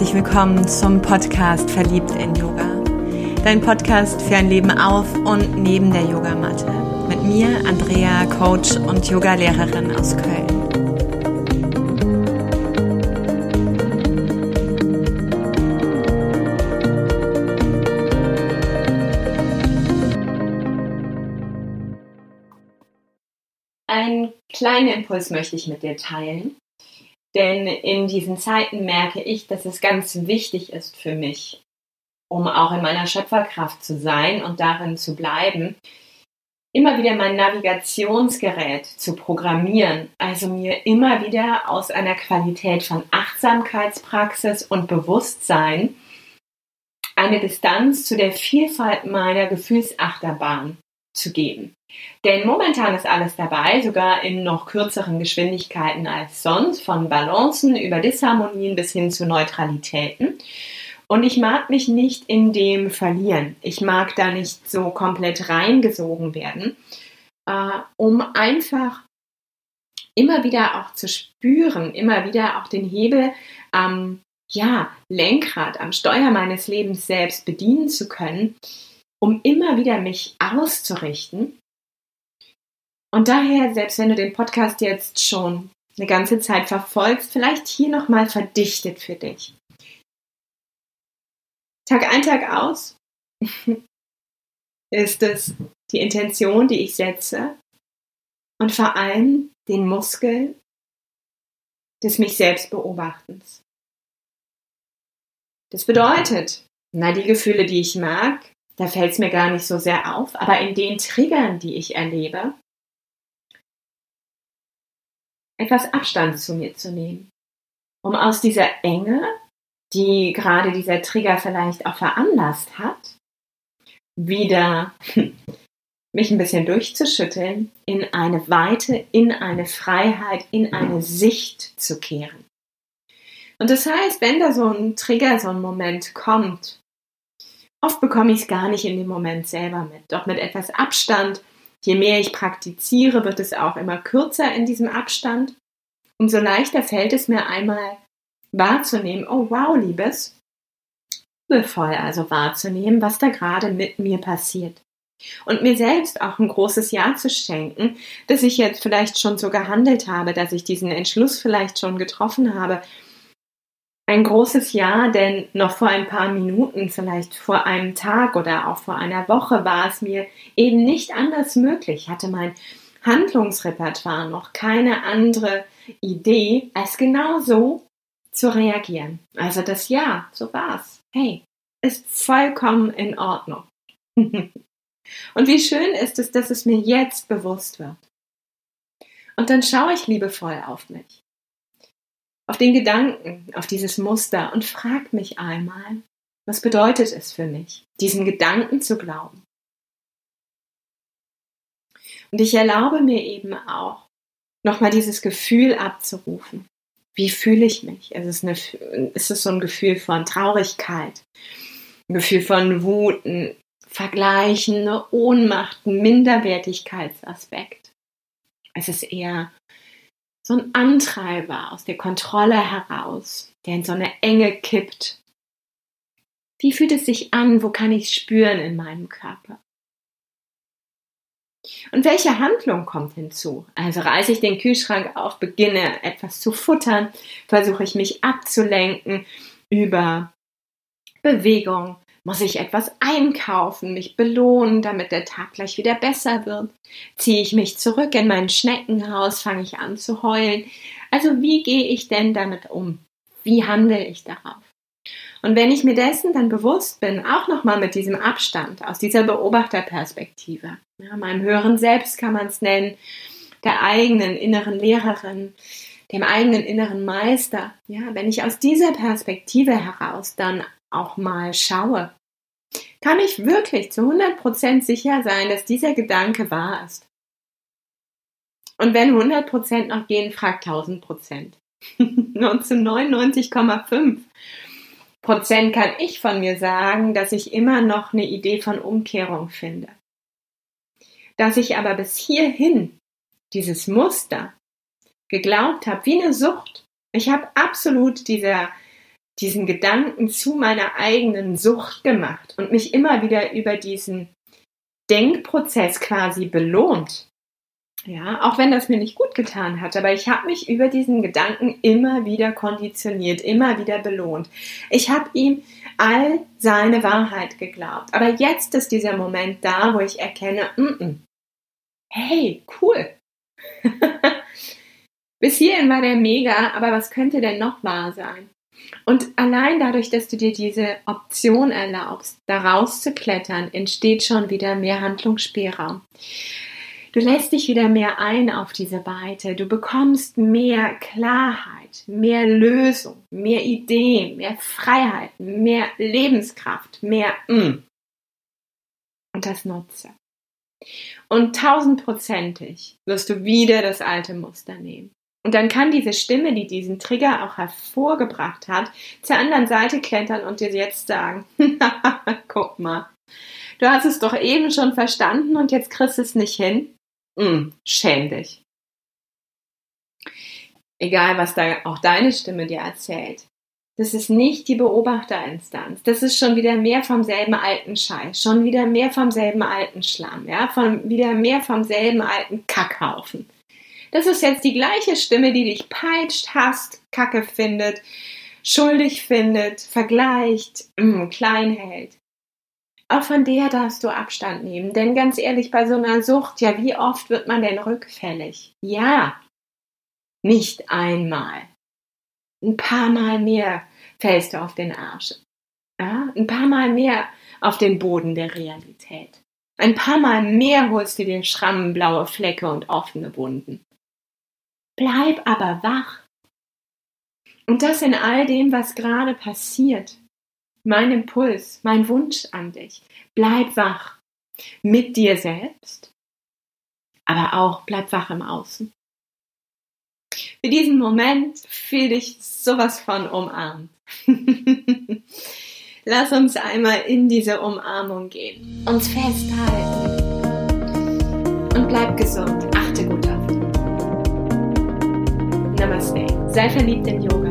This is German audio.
herzlich willkommen zum Podcast Verliebt in Yoga. Dein Podcast für ein Leben auf und neben der Yogamatte. Mit mir, Andrea, Coach und Yogalehrerin aus Köln. Einen kleinen Impuls möchte ich mit dir teilen. Denn in diesen Zeiten merke ich, dass es ganz wichtig ist für mich, um auch in meiner Schöpferkraft zu sein und darin zu bleiben, immer wieder mein Navigationsgerät zu programmieren, also mir immer wieder aus einer Qualität von Achtsamkeitspraxis und Bewusstsein eine Distanz zu der Vielfalt meiner Gefühlsachterbahn zu geben. Denn momentan ist alles dabei, sogar in noch kürzeren Geschwindigkeiten als sonst, von Balancen über Disharmonien bis hin zu Neutralitäten. Und ich mag mich nicht in dem verlieren. Ich mag da nicht so komplett reingesogen werden, äh, um einfach immer wieder auch zu spüren, immer wieder auch den Hebel am ja, Lenkrad, am Steuer meines Lebens selbst bedienen zu können, um immer wieder mich auszurichten und daher, selbst wenn du den Podcast jetzt schon eine ganze Zeit verfolgst, vielleicht hier nochmal verdichtet für dich. Tag ein, Tag aus ist es die Intention, die ich setze und vor allem den Muskel des mich selbst beobachtens. Das bedeutet, na, die Gefühle, die ich mag, da fällt es mir gar nicht so sehr auf, aber in den Triggern, die ich erlebe, etwas Abstand zu mir zu nehmen, um aus dieser Enge, die gerade dieser Trigger vielleicht auch veranlasst hat, wieder mich ein bisschen durchzuschütteln, in eine Weite, in eine Freiheit, in eine Sicht zu kehren. Und das heißt, wenn da so ein Trigger, so ein Moment kommt, oft bekomme ich es gar nicht in dem Moment selber mit. Doch mit etwas Abstand Je mehr ich praktiziere, wird es auch immer kürzer in diesem Abstand. Umso leichter fällt es mir einmal wahrzunehmen, oh wow, Liebes, liebevoll also wahrzunehmen, was da gerade mit mir passiert. Und mir selbst auch ein großes Ja zu schenken, dass ich jetzt vielleicht schon so gehandelt habe, dass ich diesen Entschluss vielleicht schon getroffen habe, ein großes Ja, denn noch vor ein paar Minuten, vielleicht vor einem Tag oder auch vor einer Woche war es mir eben nicht anders möglich, hatte mein Handlungsrepertoire noch keine andere Idee, als genau so zu reagieren. Also das Ja, so war's. Hey, ist vollkommen in Ordnung. Und wie schön ist es, dass es mir jetzt bewusst wird. Und dann schaue ich liebevoll auf mich auf den Gedanken, auf dieses Muster und frag mich einmal, was bedeutet es für mich, diesen Gedanken zu glauben? Und ich erlaube mir eben auch, nochmal dieses Gefühl abzurufen. Wie fühle ich mich? Es ist, eine, es ist so ein Gefühl von Traurigkeit, ein Gefühl von Wut, Vergleichen, eine Ohnmacht, Minderwertigkeitsaspekt. Es ist eher so ein Antreiber aus der Kontrolle heraus, der in so eine Enge kippt. Wie fühlt es sich an? Wo kann ich es spüren in meinem Körper? Und welche Handlung kommt hinzu? Also reiße ich den Kühlschrank auf, beginne etwas zu futtern, versuche ich mich abzulenken über Bewegung, muss ich etwas einkaufen, mich belohnen, damit der Tag gleich wieder besser wird? Ziehe ich mich zurück in mein Schneckenhaus, fange ich an zu heulen? Also wie gehe ich denn damit um? Wie handle ich darauf? Und wenn ich mir dessen dann bewusst bin, auch nochmal mit diesem Abstand, aus dieser Beobachterperspektive, ja, meinem höheren Selbst kann man es nennen, der eigenen inneren Lehrerin, dem eigenen inneren Meister, ja, wenn ich aus dieser Perspektive heraus dann auch mal schaue, kann ich wirklich zu 100% sicher sein, dass dieser Gedanke wahr ist. Und wenn 100% noch gehen, frag 1000%. Und zu 99,5 Prozent kann ich von mir sagen, dass ich immer noch eine Idee von Umkehrung finde. Dass ich aber bis hierhin dieses Muster geglaubt habe, wie eine Sucht. Ich habe absolut dieser diesen Gedanken zu meiner eigenen Sucht gemacht und mich immer wieder über diesen Denkprozess quasi belohnt. Ja, auch wenn das mir nicht gut getan hat, aber ich habe mich über diesen Gedanken immer wieder konditioniert, immer wieder belohnt. Ich habe ihm all seine Wahrheit geglaubt. Aber jetzt ist dieser Moment da, wo ich erkenne, mm -mm, hey, cool. Bis hierhin war der mega, aber was könnte denn noch wahr sein? Und allein dadurch, dass du dir diese Option erlaubst, da rauszuklettern, entsteht schon wieder mehr Handlungsspielraum. Du lässt dich wieder mehr ein auf diese Weite. Du bekommst mehr Klarheit, mehr Lösung, mehr Ideen, mehr Freiheit, mehr Lebenskraft, mehr mm. Und das nutze. Und tausendprozentig wirst du wieder das alte Muster nehmen. Und dann kann diese Stimme, die diesen Trigger auch hervorgebracht hat, zur anderen Seite klettern und dir jetzt sagen, guck mal, du hast es doch eben schon verstanden und jetzt kriegst es nicht hin. Mm, schäm dich. Egal, was da auch deine Stimme dir erzählt. Das ist nicht die Beobachterinstanz. Das ist schon wieder mehr vom selben alten Scheiß, schon wieder mehr vom selben alten Schlamm, ja, von wieder mehr vom selben alten Kackhaufen. Das ist jetzt die gleiche Stimme, die dich peitscht, hasst, Kacke findet, schuldig findet, vergleicht, mm, klein hält. Auch von der darfst du Abstand nehmen. Denn ganz ehrlich, bei so einer Sucht, ja, wie oft wird man denn rückfällig? Ja, nicht einmal. Ein paar Mal mehr fällst du auf den Arsch. Ja, ein paar Mal mehr auf den Boden der Realität. Ein paar Mal mehr holst du den Schrammen, blaue Flecke und offene Wunden. Bleib aber wach. Und das in all dem, was gerade passiert mein Impuls, mein Wunsch an dich. Bleib wach mit dir selbst, aber auch bleib wach im Außen. Für diesen Moment fühl dich sowas von umarmt. Lass uns einmal in diese Umarmung gehen, uns festhalten und bleib gesund. Achte gut auf. Namaste. Sei verliebt in Yoga